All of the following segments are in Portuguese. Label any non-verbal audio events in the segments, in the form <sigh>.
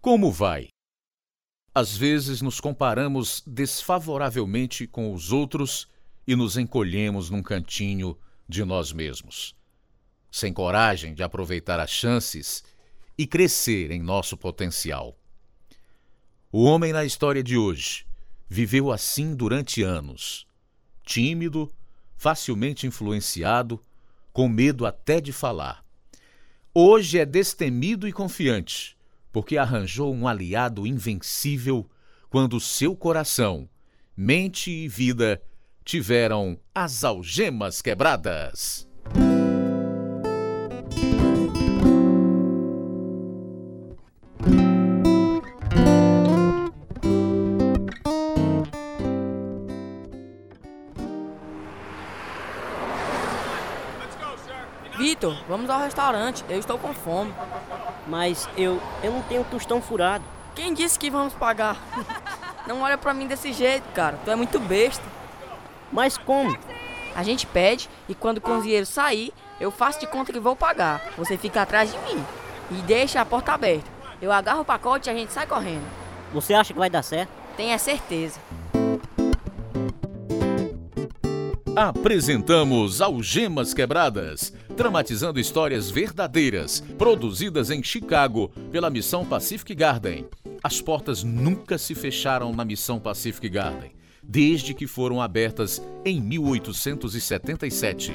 Como vai? Às vezes nos comparamos desfavoravelmente com os outros e nos encolhemos num cantinho de nós mesmos, sem coragem de aproveitar as chances e crescer em nosso potencial. O homem na história de hoje viveu assim durante anos, tímido, facilmente influenciado, com medo até de falar. Hoje é destemido e confiante, porque arranjou um aliado invencível quando seu coração, mente e vida tiveram as algemas quebradas. Vitor, vamos ao restaurante. Eu estou com fome. Mas eu, eu não tenho tostão furado. Quem disse que vamos pagar? Não olha pra mim desse jeito, cara. Tu é muito besta. Mas como? A gente pede e quando o cozinheiro sair, eu faço de conta que vou pagar. Você fica atrás de mim e deixa a porta aberta. Eu agarro o pacote e a gente sai correndo. Você acha que vai dar certo? Tenha certeza. Apresentamos Algemas Quebradas, dramatizando histórias verdadeiras, produzidas em Chicago pela Missão Pacific Garden. As portas nunca se fecharam na Missão Pacific Garden, desde que foram abertas em 1877.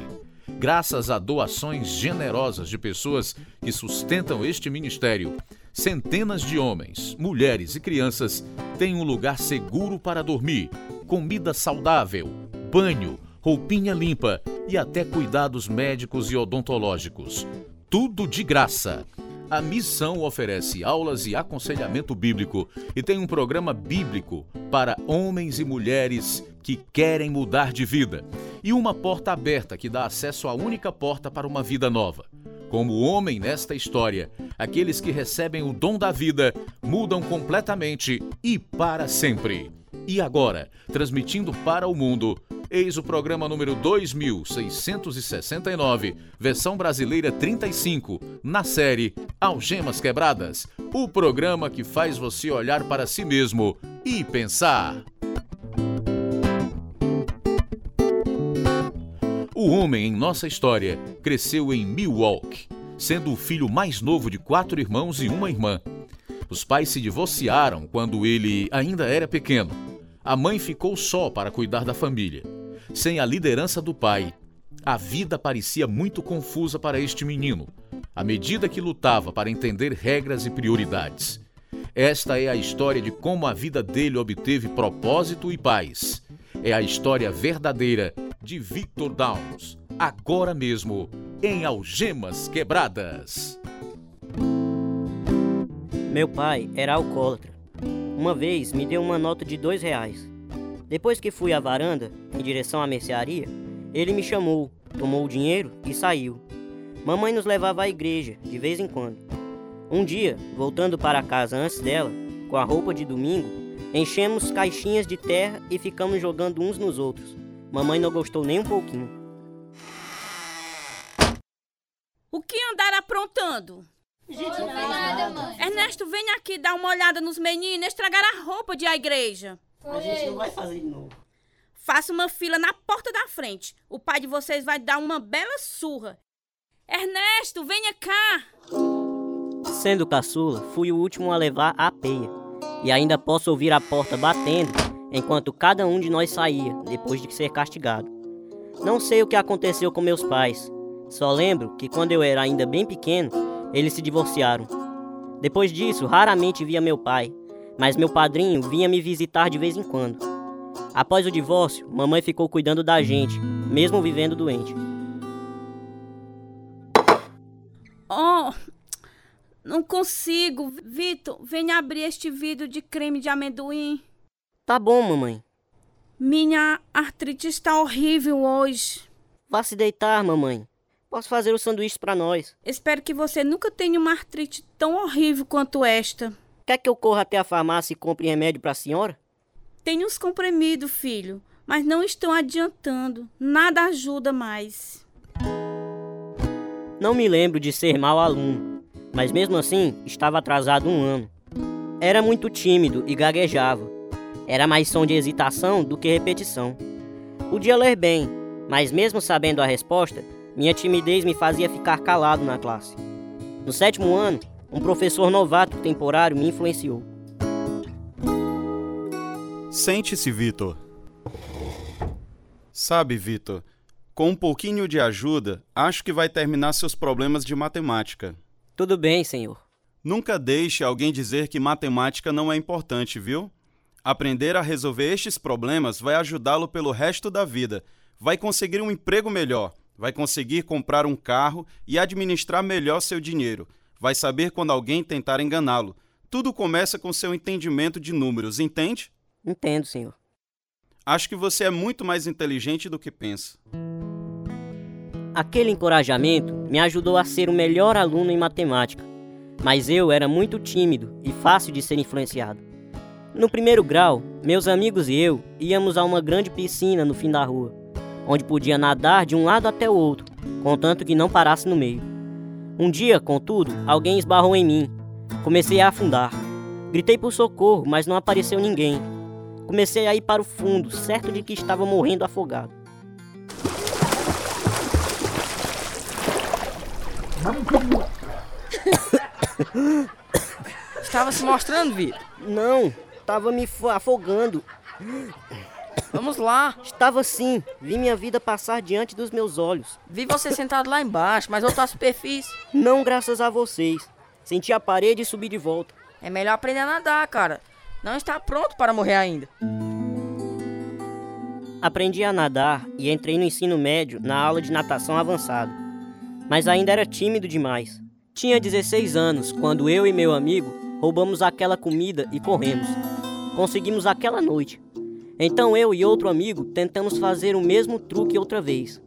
Graças a doações generosas de pessoas que sustentam este ministério, centenas de homens, mulheres e crianças têm um lugar seguro para dormir, comida saudável, banho, roupinha limpa e até cuidados médicos e odontológicos. Tudo de graça. A missão oferece aulas e aconselhamento bíblico e tem um programa bíblico para homens e mulheres que querem mudar de vida e uma porta aberta que dá acesso à única porta para uma vida nova. Como homem nesta história, aqueles que recebem o dom da vida mudam completamente e para sempre. E agora, transmitindo para o mundo, eis o programa número 2669, versão brasileira 35, na série Algemas Quebradas o programa que faz você olhar para si mesmo e pensar. O homem em nossa história cresceu em Milwaukee, sendo o filho mais novo de quatro irmãos e uma irmã. Os pais se divorciaram quando ele ainda era pequeno. A mãe ficou só para cuidar da família. Sem a liderança do pai, a vida parecia muito confusa para este menino, à medida que lutava para entender regras e prioridades. Esta é a história de como a vida dele obteve propósito e paz. É a história verdadeira de Victor Downs, agora mesmo em Algemas Quebradas. Meu pai era alcoólatra. Uma vez me deu uma nota de dois reais. Depois que fui à varanda, em direção à mercearia, ele me chamou, tomou o dinheiro e saiu. Mamãe nos levava à igreja, de vez em quando. Um dia, voltando para casa antes dela, com a roupa de domingo, enchemos caixinhas de terra e ficamos jogando uns nos outros. Mamãe não gostou nem um pouquinho. O que andaram aprontando? Nada, mãe. Ernesto, vem aqui dar uma olhada nos meninos, estragaram a roupa de a igreja. A gente não vai fazer de novo. Faça uma fila na porta da frente. O pai de vocês vai dar uma bela surra. Ernesto, venha cá. Sendo caçula, fui o último a levar a peia. E ainda posso ouvir a porta batendo enquanto cada um de nós saía, depois de ser castigado. Não sei o que aconteceu com meus pais. Só lembro que quando eu era ainda bem pequeno, eles se divorciaram. Depois disso, raramente via meu pai, mas meu padrinho vinha me visitar de vez em quando. Após o divórcio, mamãe ficou cuidando da gente, mesmo vivendo doente. Oh, não consigo. Vitor, venha abrir este vidro de creme de amendoim. Tá bom, mamãe. Minha artrite está horrível hoje. Vá se deitar, mamãe. Posso fazer o sanduíche para nós. Espero que você nunca tenha uma artrite tão horrível quanto esta. Quer que eu corra até a farmácia e compre remédio para a senhora? Tenho uns comprimidos, filho, mas não estão adiantando. Nada ajuda mais. Não me lembro de ser mau aluno, mas mesmo assim estava atrasado um ano. Era muito tímido e gaguejava. Era mais som de hesitação do que repetição. Podia ler bem, mas mesmo sabendo a resposta, minha timidez me fazia ficar calado na classe. No sétimo ano, um professor novato temporário me influenciou. Sente-se, Vitor. Sabe, Vitor, com um pouquinho de ajuda, acho que vai terminar seus problemas de matemática. Tudo bem, senhor. Nunca deixe alguém dizer que matemática não é importante, viu? Aprender a resolver estes problemas vai ajudá-lo pelo resto da vida. Vai conseguir um emprego melhor, vai conseguir comprar um carro e administrar melhor seu dinheiro. Vai saber quando alguém tentar enganá-lo. Tudo começa com seu entendimento de números, entende? Entendo, senhor. Acho que você é muito mais inteligente do que pensa. Aquele encorajamento me ajudou a ser o melhor aluno em matemática, mas eu era muito tímido e fácil de ser influenciado. No primeiro grau, meus amigos e eu íamos a uma grande piscina no fim da rua, onde podia nadar de um lado até o outro, contanto que não parasse no meio. Um dia, contudo, alguém esbarrou em mim. Comecei a afundar. Gritei por socorro, mas não apareceu ninguém. Comecei a ir para o fundo, certo de que estava morrendo afogado. Estava se mostrando, Vitor. Não, estava me afogando. Vamos lá. Estava sim. Vi minha vida passar diante dos meus olhos. Vi você sentado lá embaixo, mas à superfície. Não graças a vocês. Senti a parede e subi de volta. É melhor aprender a nadar, cara. Não está pronto para morrer ainda. Aprendi a nadar e entrei no ensino médio na aula de natação avançada. Mas ainda era tímido demais. Tinha 16 anos quando eu e meu amigo roubamos aquela comida e corremos. Conseguimos aquela noite. Então eu e outro amigo tentamos fazer o mesmo truque outra vez.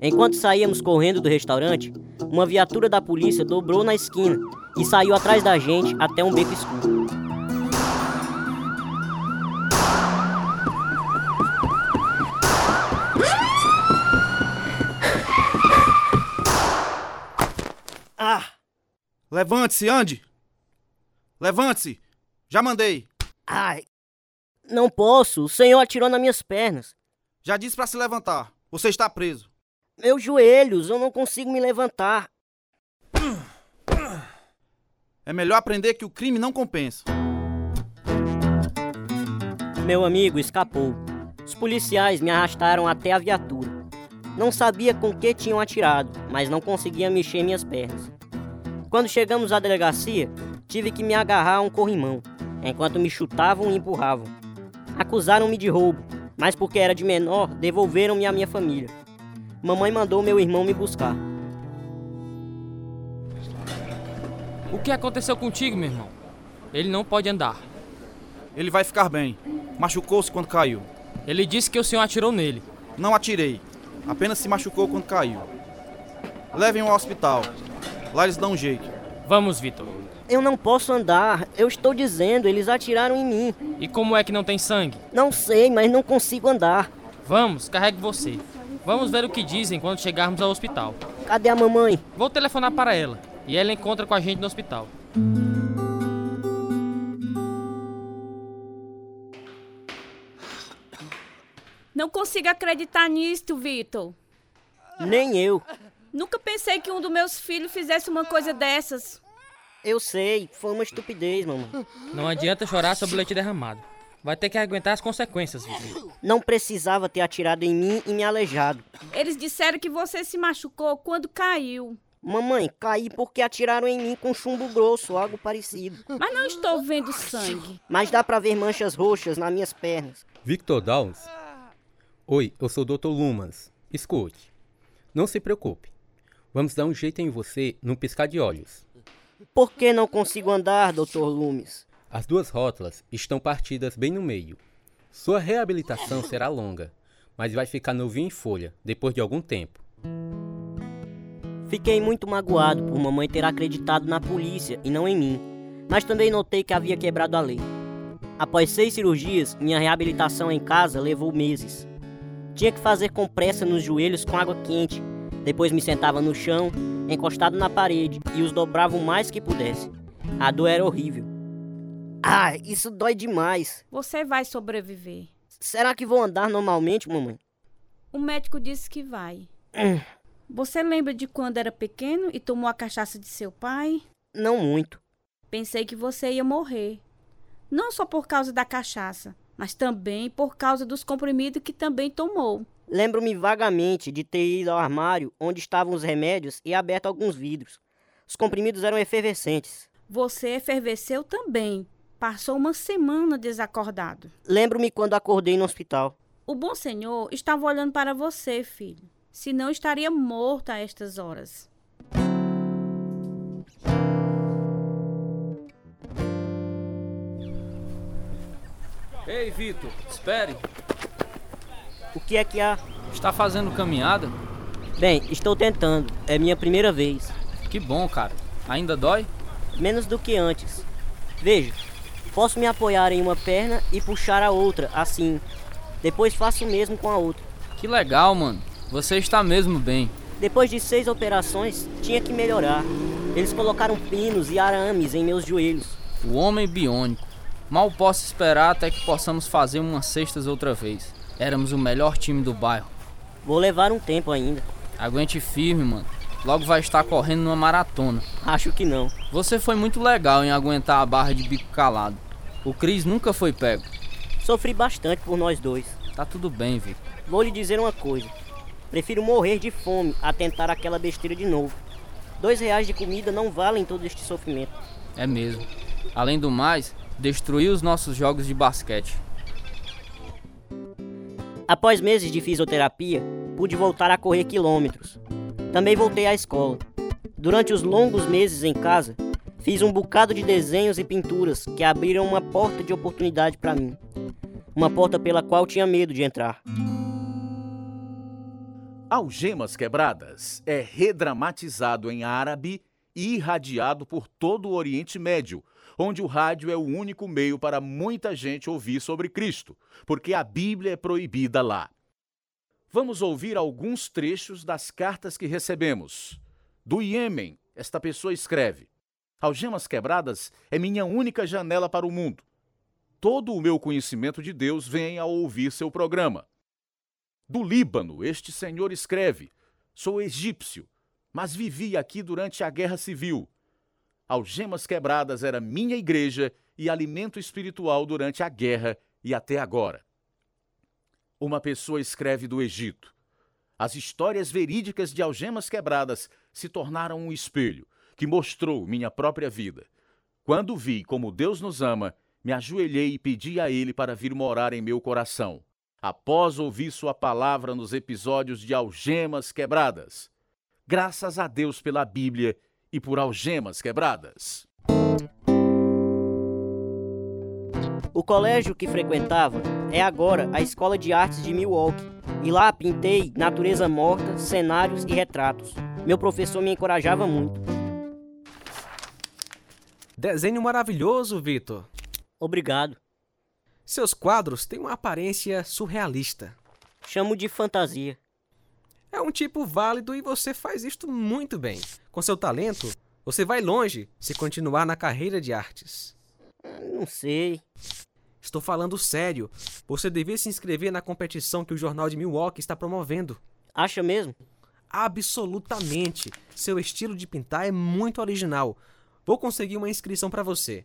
Enquanto saíamos correndo do restaurante, uma viatura da polícia dobrou na esquina e saiu atrás da gente até um beco escuro. Ah! Levante-se, ande! Levante-se! Já mandei! Ai! Não posso, o senhor atirou nas minhas pernas. Já disse para se levantar. Você está preso. Meus joelhos, eu não consigo me levantar. É melhor aprender que o crime não compensa. Meu amigo escapou. Os policiais me arrastaram até a viatura. Não sabia com que tinham atirado, mas não conseguia mexer minhas pernas. Quando chegamos à delegacia, tive que me agarrar a um corrimão, enquanto me chutavam e empurravam. Acusaram-me de roubo, mas porque era de menor, devolveram-me à minha família. Mamãe mandou meu irmão me buscar. O que aconteceu contigo, meu irmão? Ele não pode andar. Ele vai ficar bem. Machucou-se quando caiu. Ele disse que o senhor atirou nele. Não atirei. Apenas se machucou quando caiu. Levem-o ao hospital. Lá eles dão um jeito. Vamos, Vitor. Eu não posso andar. Eu estou dizendo, eles atiraram em mim. E como é que não tem sangue? Não sei, mas não consigo andar. Vamos, carregue você. Vamos ver o que dizem quando chegarmos ao hospital. Cadê a mamãe? Vou telefonar para ela e ela encontra com a gente no hospital. Não consigo acreditar nisto, Vitor. Nem eu. Nunca pensei que um dos meus filhos fizesse uma coisa dessas. Eu sei, foi uma estupidez, mamãe. Não adianta chorar sobre o leite derramado. Vai ter que aguentar as consequências, Vitor. Não precisava ter atirado em mim e me aleijado. Eles disseram que você se machucou quando caiu. Mamãe, caí porque atiraram em mim com chumbo grosso, algo parecido. Mas não estou vendo sangue. Mas dá pra ver manchas roxas nas minhas pernas. Victor Downs? Oi, eu sou o Dr. Lumans. Escute. Não se preocupe. Vamos dar um jeito em você num piscar de olhos. Por que não consigo andar, Dr. Loomis? As duas rótulas estão partidas bem no meio. Sua reabilitação será longa, mas vai ficar novinho em folha depois de algum tempo. Fiquei muito magoado por mamãe ter acreditado na polícia e não em mim, mas também notei que havia quebrado a lei. Após seis cirurgias, minha reabilitação em casa levou meses. Tinha que fazer compressa nos joelhos com água quente. Depois me sentava no chão, encostado na parede, e os dobrava o mais que pudesse. A dor era horrível. Ah, isso dói demais. Você vai sobreviver. Será que vou andar normalmente, mamãe? O médico disse que vai. Você lembra de quando era pequeno e tomou a cachaça de seu pai? Não muito. Pensei que você ia morrer. Não só por causa da cachaça, mas também por causa dos comprimidos que também tomou. Lembro-me vagamente de ter ido ao armário onde estavam os remédios e aberto alguns vidros. Os comprimidos eram efervescentes. Você efervesceu também. Passou uma semana desacordado. Lembro-me quando acordei no hospital. O bom senhor estava olhando para você, filho. Senão estaria morto a estas horas. Ei, Vitor, espere. O que é que há? Está fazendo caminhada? Bem, estou tentando. É minha primeira vez. Que bom, cara. Ainda dói? Menos do que antes. Veja, posso me apoiar em uma perna e puxar a outra, assim. Depois faço o mesmo com a outra. Que legal, mano. Você está mesmo bem. Depois de seis operações, tinha que melhorar. Eles colocaram pinos e arames em meus joelhos. O homem biônico. Mal posso esperar até que possamos fazer umas cestas outra vez. Éramos o melhor time do bairro. Vou levar um tempo ainda. Aguente firme, mano. Logo vai estar correndo numa maratona. Acho que não. Você foi muito legal em aguentar a barra de bico calado. O Cris nunca foi pego. Sofri bastante por nós dois. Tá tudo bem, Vitor. Vou lhe dizer uma coisa. Prefiro morrer de fome a tentar aquela besteira de novo. Dois reais de comida não valem todo este sofrimento. É mesmo. Além do mais, destruiu os nossos jogos de basquete. Após meses de fisioterapia, pude voltar a correr quilômetros. Também voltei à escola. Durante os longos meses em casa, fiz um bocado de desenhos e pinturas que abriram uma porta de oportunidade para mim. Uma porta pela qual tinha medo de entrar. Algemas Quebradas é redramatizado em árabe e irradiado por todo o Oriente Médio, onde o rádio é o único meio para muita gente ouvir sobre Cristo, porque a Bíblia é proibida lá. Vamos ouvir alguns trechos das cartas que recebemos. Do Iêmen, esta pessoa escreve: Algemas Quebradas é minha única janela para o mundo. Todo o meu conhecimento de Deus vem ao ouvir seu programa. Do Líbano, este senhor escreve: Sou egípcio, mas vivi aqui durante a Guerra Civil. Algemas Quebradas era minha igreja e alimento espiritual durante a guerra e até agora. Uma pessoa escreve do Egito. As histórias verídicas de Algemas Quebradas se tornaram um espelho que mostrou minha própria vida. Quando vi como Deus nos ama, me ajoelhei e pedi a Ele para vir morar em meu coração. Após ouvir Sua palavra nos episódios de Algemas Quebradas. Graças a Deus pela Bíblia e por algemas quebradas. O colégio que frequentava é agora a Escola de Artes de Milwaukee. E lá pintei natureza morta, cenários e retratos. Meu professor me encorajava muito. Desenho maravilhoso, Vitor. Obrigado. Seus quadros têm uma aparência surrealista. Chamo de fantasia. É um tipo válido e você faz isto muito bem. Com seu talento, você vai longe se continuar na carreira de artes. Não sei. Estou falando sério. Você devia se inscrever na competição que o jornal de Milwaukee está promovendo. Acha mesmo? Absolutamente. Seu estilo de pintar é muito original. Vou conseguir uma inscrição para você.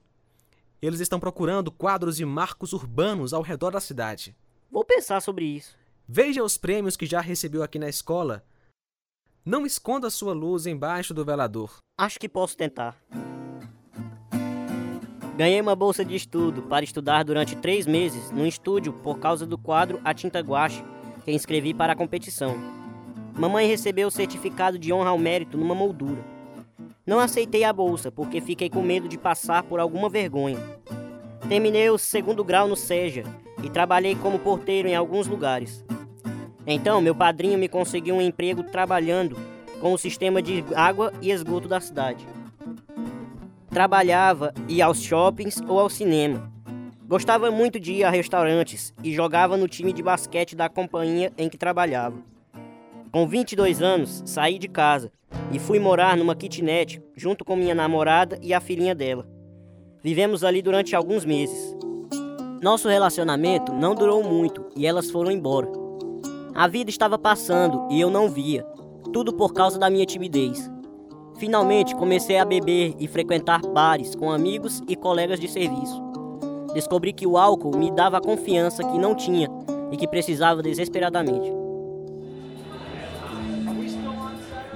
Eles estão procurando quadros de marcos urbanos ao redor da cidade. Vou pensar sobre isso. Veja os prêmios que já recebeu aqui na escola. Não esconda sua luz embaixo do velador. Acho que posso tentar. Ganhei uma bolsa de estudo para estudar durante três meses no estúdio por causa do quadro A Tinta Guache, que inscrevi para a competição. Mamãe recebeu o certificado de honra ao mérito numa moldura. Não aceitei a bolsa porque fiquei com medo de passar por alguma vergonha. Terminei o segundo grau no SEJA e trabalhei como porteiro em alguns lugares. Então, meu padrinho me conseguiu um emprego trabalhando com o sistema de água e esgoto da cidade. Trabalhava, ia aos shoppings ou ao cinema. Gostava muito de ir a restaurantes e jogava no time de basquete da companhia em que trabalhava. Com 22 anos, saí de casa e fui morar numa kitnet junto com minha namorada e a filhinha dela. Vivemos ali durante alguns meses. Nosso relacionamento não durou muito e elas foram embora. A vida estava passando e eu não via, tudo por causa da minha timidez. Finalmente comecei a beber e frequentar bares com amigos e colegas de serviço. Descobri que o álcool me dava a confiança que não tinha e que precisava desesperadamente.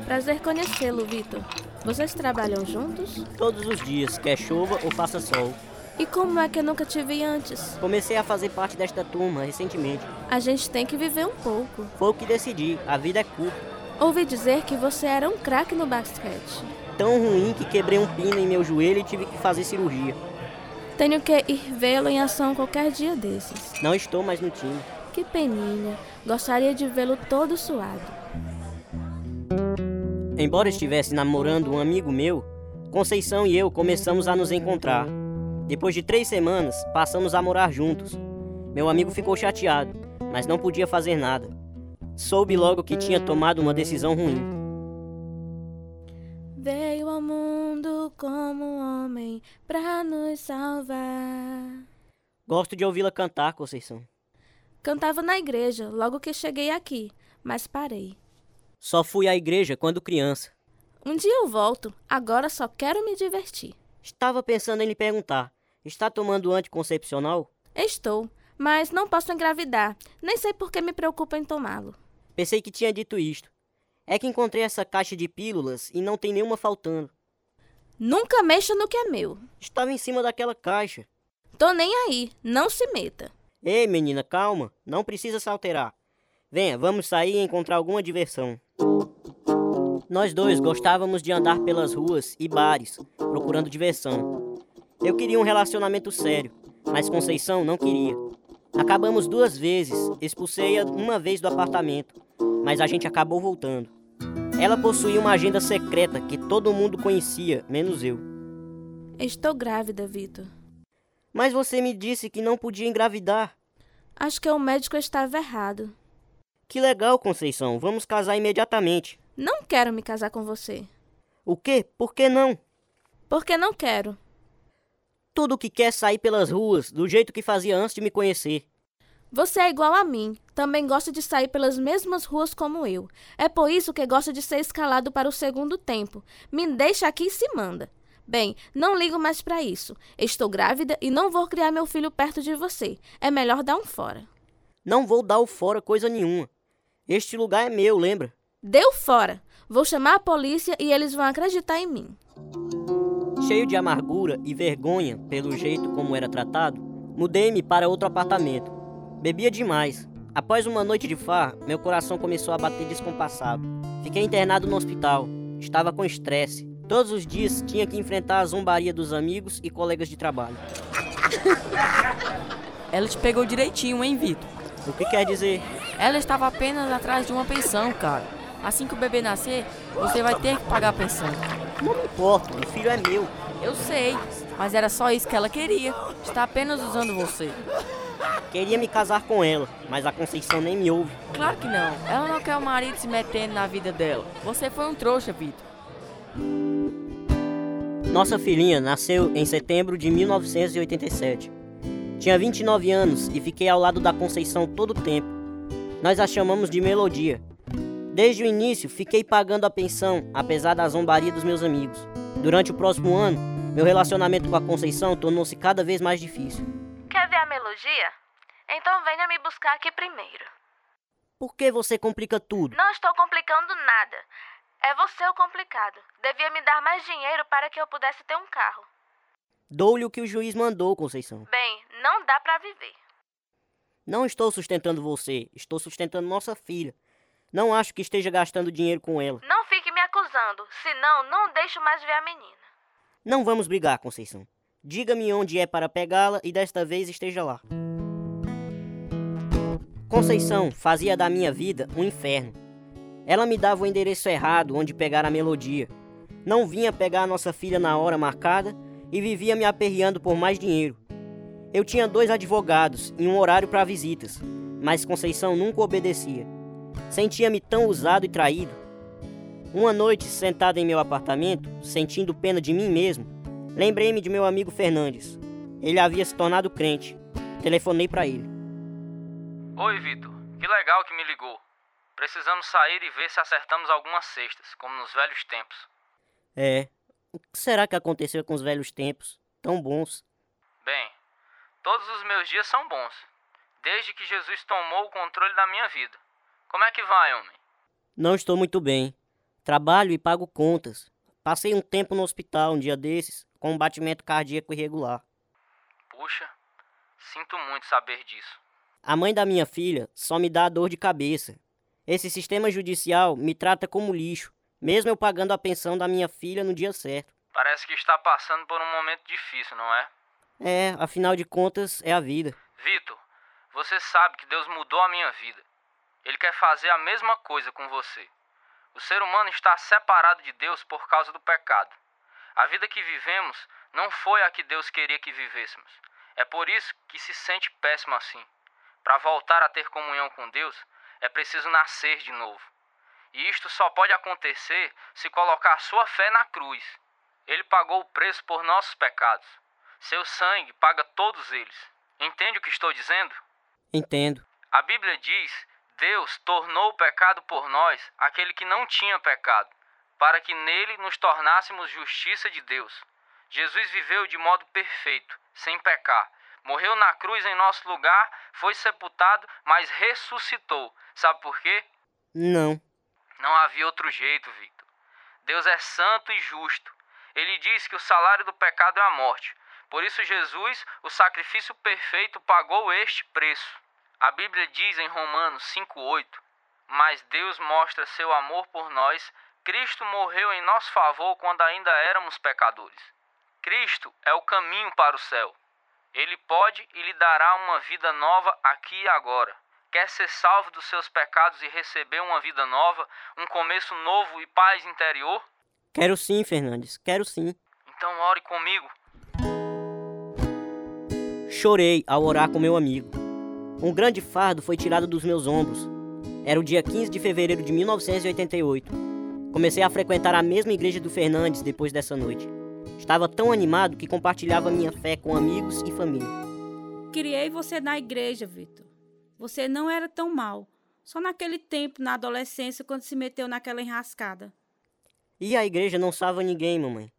Prazer conhecê-lo, Vitor. Vocês trabalham juntos? Todos os dias, quer chova ou faça sol. E como é que eu nunca te vi antes? Comecei a fazer parte desta turma recentemente. A gente tem que viver um pouco. Foi o que decidi, a vida é curta. Ouvi dizer que você era um craque no basquete. Tão ruim que quebrei um pino em meu joelho e tive que fazer cirurgia. Tenho que ir vê-lo em ação qualquer dia desses. Não estou mais no time. Que peninha. Gostaria de vê-lo todo suado. Embora estivesse namorando um amigo meu, Conceição e eu começamos a nos encontrar. Depois de três semanas, passamos a morar juntos. Meu amigo ficou chateado, mas não podia fazer nada. Soube logo que tinha tomado uma decisão ruim. Veio ao mundo como homem pra nos salvar. Gosto de ouvi-la cantar, Conceição. Cantava na igreja logo que cheguei aqui, mas parei. Só fui à igreja quando criança. Um dia eu volto, agora só quero me divertir. Estava pensando em lhe perguntar: está tomando anticoncepcional? Estou, mas não posso engravidar. Nem sei por que me preocupa em tomá-lo. Pensei que tinha dito isto. É que encontrei essa caixa de pílulas e não tem nenhuma faltando. Nunca mexa no que é meu. Estava em cima daquela caixa. Tô nem aí, não se meta. Ei, menina, calma. Não precisa se alterar. Venha, vamos sair e encontrar alguma diversão. Nós dois gostávamos de andar pelas ruas e bares, procurando diversão. Eu queria um relacionamento sério, mas Conceição não queria. Acabamos duas vezes, expulsei-a uma vez do apartamento, mas a gente acabou voltando. Ela possuía uma agenda secreta que todo mundo conhecia, menos eu. Estou grávida, Vitor. Mas você me disse que não podia engravidar. Acho que o médico estava errado. Que legal, Conceição. Vamos casar imediatamente. Não quero me casar com você. O quê? Por que não? Porque não quero. Tudo que quer sair pelas ruas, do jeito que fazia antes de me conhecer. Você é igual a mim. Também gosta de sair pelas mesmas ruas como eu. É por isso que gosta de ser escalado para o segundo tempo. Me deixa aqui e se manda. Bem, não ligo mais para isso. Estou grávida e não vou criar meu filho perto de você. É melhor dar um fora. Não vou dar o fora coisa nenhuma. Este lugar é meu, lembra? Deu fora. Vou chamar a polícia e eles vão acreditar em mim. Cheio de amargura e vergonha pelo jeito como era tratado, mudei-me para outro apartamento. Bebia demais. Após uma noite de far, meu coração começou a bater descompassado. Fiquei internado no hospital. Estava com estresse. Todos os dias tinha que enfrentar a zombaria dos amigos e colegas de trabalho. <laughs> Ela te pegou direitinho, hein, Vitor? O que quer dizer? Ela estava apenas atrás de uma pensão, cara. Assim que o bebê nascer, você vai ter que pagar a pensão. Não me importa, o filho é meu. Eu sei, mas era só isso que ela queria. Está apenas usando você. Queria me casar com ela, mas a Conceição nem me ouve. Claro que não. Ela não quer o marido se metendo na vida dela. Você foi um trouxa, Vitor. Nossa filhinha nasceu em setembro de 1987. Tinha 29 anos e fiquei ao lado da Conceição todo o tempo. Nós a chamamos de Melodia. Desde o início, fiquei pagando a pensão, apesar da zombaria dos meus amigos. Durante o próximo ano, meu relacionamento com a Conceição tornou-se cada vez mais difícil. Quer ver a melodia? Então venha me buscar aqui primeiro. Por que você complica tudo? Não estou complicando nada. É você o complicado. Devia me dar mais dinheiro para que eu pudesse ter um carro. Dou-lhe o que o juiz mandou, Conceição. Bem, não dá para viver. Não estou sustentando você, estou sustentando nossa filha. Não acho que esteja gastando dinheiro com ela. Não fique me acusando, senão não deixo mais ver a menina. Não vamos brigar, Conceição. Diga-me onde é para pegá-la e desta vez esteja lá. Conceição fazia da minha vida um inferno. Ela me dava o endereço errado onde pegar a melodia. Não vinha pegar a nossa filha na hora marcada e vivia me aperreando por mais dinheiro. Eu tinha dois advogados e um horário para visitas, mas Conceição nunca obedecia. Sentia-me tão usado e traído. Uma noite, sentado em meu apartamento, sentindo pena de mim mesmo, Lembrei-me de meu amigo Fernandes. Ele havia se tornado crente. Telefonei para ele. Oi, Vitor. Que legal que me ligou. Precisamos sair e ver se acertamos algumas cestas, como nos velhos tempos. É. O que será que aconteceu com os velhos tempos? Tão bons. Bem, todos os meus dias são bons, desde que Jesus tomou o controle da minha vida. Como é que vai, homem? Não estou muito bem. Trabalho e pago contas. Passei um tempo no hospital um dia desses, com um batimento cardíaco irregular. Puxa, sinto muito saber disso. A mãe da minha filha só me dá dor de cabeça. Esse sistema judicial me trata como lixo, mesmo eu pagando a pensão da minha filha no dia certo. Parece que está passando por um momento difícil, não é? É, afinal de contas, é a vida. Vitor, você sabe que Deus mudou a minha vida. Ele quer fazer a mesma coisa com você. O ser humano está separado de Deus por causa do pecado. A vida que vivemos não foi a que Deus queria que vivêssemos. É por isso que se sente péssimo assim. Para voltar a ter comunhão com Deus, é preciso nascer de novo. E isto só pode acontecer se colocar sua fé na cruz. Ele pagou o preço por nossos pecados. Seu sangue paga todos eles. Entende o que estou dizendo? Entendo. A Bíblia diz: Deus tornou o pecado por nós aquele que não tinha pecado, para que nele nos tornássemos justiça de Deus. Jesus viveu de modo perfeito, sem pecar. Morreu na cruz em nosso lugar, foi sepultado, mas ressuscitou. Sabe por quê? Não. Não havia outro jeito, Victor. Deus é santo e justo. Ele diz que o salário do pecado é a morte. Por isso, Jesus, o sacrifício perfeito, pagou este preço. A Bíblia diz em Romanos 5,8: Mas Deus mostra seu amor por nós. Cristo morreu em nosso favor quando ainda éramos pecadores. Cristo é o caminho para o céu. Ele pode e lhe dará uma vida nova aqui e agora. Quer ser salvo dos seus pecados e receber uma vida nova, um começo novo e paz interior? Quero sim, Fernandes, quero sim. Então ore comigo. Chorei ao orar com meu amigo. Um grande fardo foi tirado dos meus ombros. Era o dia 15 de fevereiro de 1988. Comecei a frequentar a mesma igreja do Fernandes depois dessa noite. Estava tão animado que compartilhava minha fé com amigos e família. Criei você na igreja, Vitor. Você não era tão mal. Só naquele tempo, na adolescência, quando se meteu naquela enrascada. E a igreja não salva ninguém, mamãe.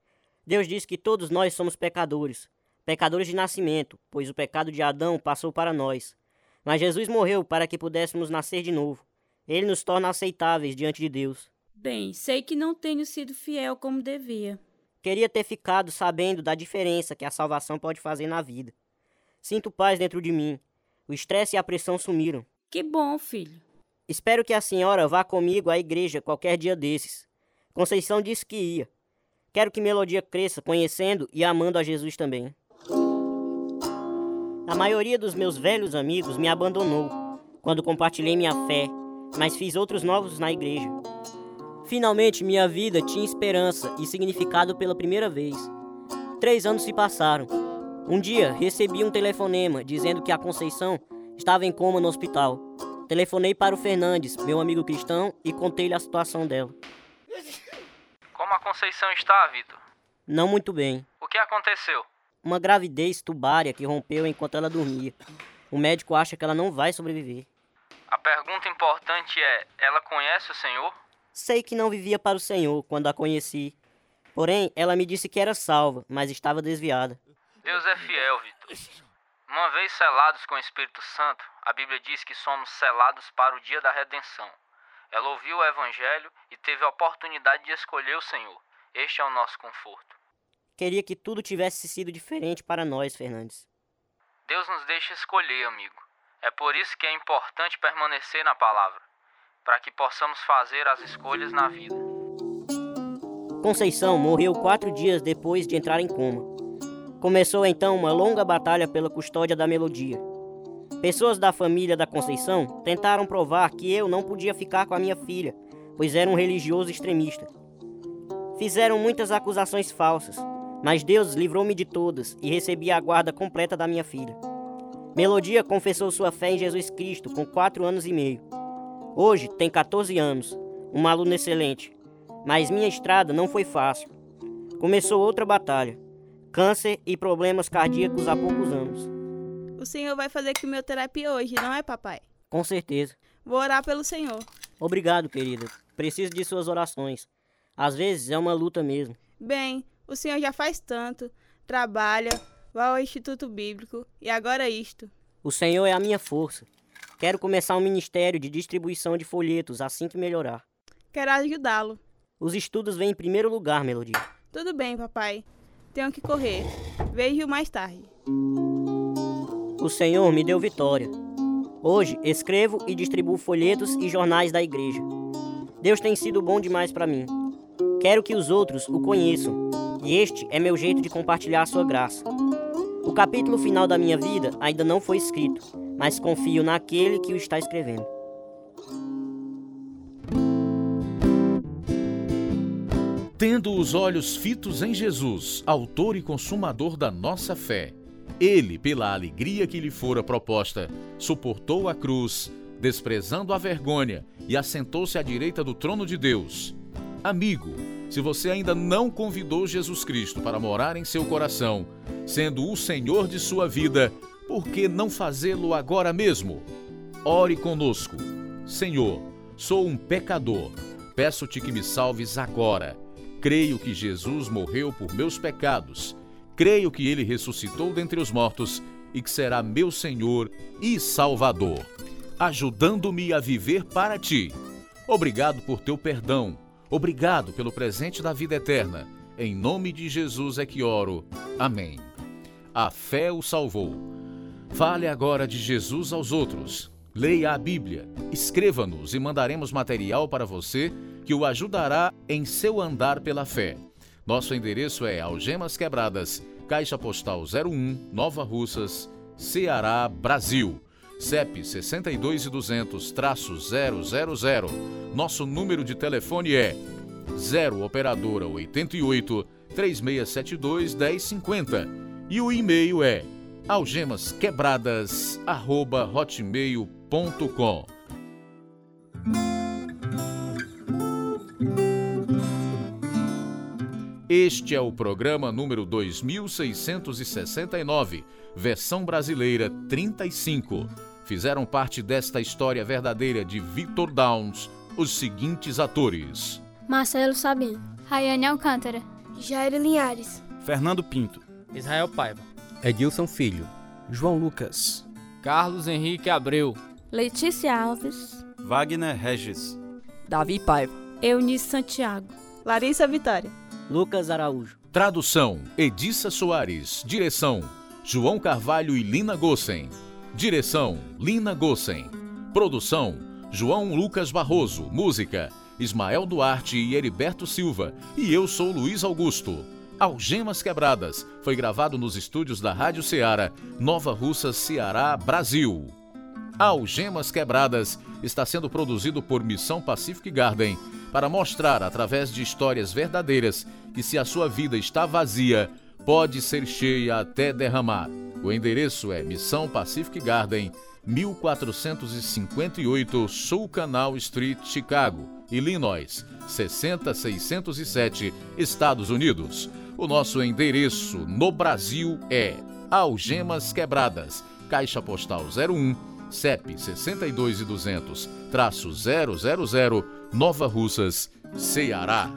Deus diz que todos nós somos pecadores. Pecadores de nascimento, pois o pecado de Adão passou para nós. Mas Jesus morreu para que pudéssemos nascer de novo. Ele nos torna aceitáveis diante de Deus. Bem, sei que não tenho sido fiel como devia. Queria ter ficado sabendo da diferença que a salvação pode fazer na vida. Sinto paz dentro de mim. O estresse e a pressão sumiram. Que bom, filho. Espero que a senhora vá comigo à igreja qualquer dia desses. Conceição disse que ia. Quero que Melodia cresça conhecendo e amando a Jesus também. A maioria dos meus velhos amigos me abandonou quando compartilhei minha fé, mas fiz outros novos na igreja. Finalmente minha vida tinha esperança e significado pela primeira vez. Três anos se passaram. Um dia recebi um telefonema dizendo que a Conceição estava em coma no hospital. Telefonei para o Fernandes, meu amigo cristão, e contei-lhe a situação dela. Como a Conceição está, Vitor? Não muito bem. O que aconteceu? Uma gravidez tubária que rompeu enquanto ela dormia. O médico acha que ela não vai sobreviver. A pergunta importante é: ela conhece o Senhor? Sei que não vivia para o Senhor quando a conheci. Porém, ela me disse que era salva, mas estava desviada. Deus é fiel, Vitor. Uma vez selados com o Espírito Santo, a Bíblia diz que somos selados para o dia da redenção. Ela ouviu o Evangelho e teve a oportunidade de escolher o Senhor. Este é o nosso conforto. Queria que tudo tivesse sido diferente para nós, Fernandes. Deus nos deixa escolher, amigo. É por isso que é importante permanecer na palavra, para que possamos fazer as escolhas na vida. Conceição morreu quatro dias depois de entrar em coma. Começou então uma longa batalha pela custódia da melodia. Pessoas da família da Conceição tentaram provar que eu não podia ficar com a minha filha, pois era um religioso extremista. Fizeram muitas acusações falsas, mas Deus livrou-me de todas e recebi a guarda completa da minha filha. Melodia confessou sua fé em Jesus Cristo com quatro anos e meio. Hoje tem 14 anos, uma aluna excelente, mas minha estrada não foi fácil. Começou outra batalha. câncer e problemas cardíacos há poucos anos. O senhor vai fazer quimioterapia hoje, não é, papai? Com certeza. Vou orar pelo senhor. Obrigado, querida. Preciso de suas orações. Às vezes é uma luta mesmo. Bem, o senhor já faz tanto, trabalha, vai ao Instituto Bíblico e agora isto. O Senhor é a minha força. Quero começar um ministério de distribuição de folhetos assim que melhorar. Quero ajudá-lo. Os estudos vêm em primeiro lugar, Melody. Tudo bem, papai. Tenho que correr. Vejo mais tarde. O Senhor me deu vitória. Hoje escrevo e distribuo folhetos e jornais da igreja. Deus tem sido bom demais para mim. Quero que os outros o conheçam, e este é meu jeito de compartilhar a sua graça. O capítulo final da minha vida ainda não foi escrito, mas confio naquele que o está escrevendo. Tendo os olhos fitos em Jesus, autor e consumador da nossa fé, ele, pela alegria que lhe fora proposta, suportou a cruz, desprezando a vergonha, e assentou-se à direita do trono de Deus. Amigo, se você ainda não convidou Jesus Cristo para morar em seu coração, sendo o Senhor de sua vida, por que não fazê-lo agora mesmo? Ore conosco. Senhor, sou um pecador. Peço-te que me salves agora. Creio que Jesus morreu por meus pecados. Creio que ele ressuscitou dentre os mortos e que será meu Senhor e Salvador, ajudando-me a viver para ti. Obrigado por teu perdão. Obrigado pelo presente da vida eterna. Em nome de Jesus é que oro. Amém. A fé o salvou. Fale agora de Jesus aos outros. Leia a Bíblia, escreva-nos e mandaremos material para você que o ajudará em seu andar pela fé. Nosso endereço é Algemas Quebradas, Caixa Postal 01, Nova Russas, Ceará, Brasil. CEP 62200-000. Nosso número de telefone é 0 operadora 88 3672 1050 e o e-mail é algemasquebradas@hotmail.com. Este é o programa número 2669, versão brasileira 35. Fizeram parte desta história verdadeira de Victor Downs os seguintes atores: Marcelo Sabino, Rayane Alcântara, Jair Linhares, Fernando Pinto, Israel Paiva, Edilson Filho, João Lucas, Carlos Henrique Abreu, Letícia Alves, Wagner Regis, Davi Paiva, Eunice Santiago, Larissa Vitória, Lucas Araújo. Tradução: Edissa Soares. Direção: João Carvalho e Lina Gossen. Direção: Lina Gossen. Produção: João Lucas Barroso. Música: Ismael Duarte e Heriberto Silva. E eu sou Luiz Augusto. Algemas Quebradas foi gravado nos estúdios da Rádio Ceará, Nova Russa, Ceará, Brasil. Algemas Quebradas está sendo produzido por Missão Pacific Garden para mostrar, através de histórias verdadeiras, que se a sua vida está vazia, pode ser cheia até derramar. O endereço é Missão Pacific Garden, 1458 Sul Canal Street, Chicago, Illinois, 60607, Estados Unidos. O nosso endereço no Brasil é Algemas Quebradas, Caixa Postal 01, CEP 62200-000, Nova Russas, Ceará.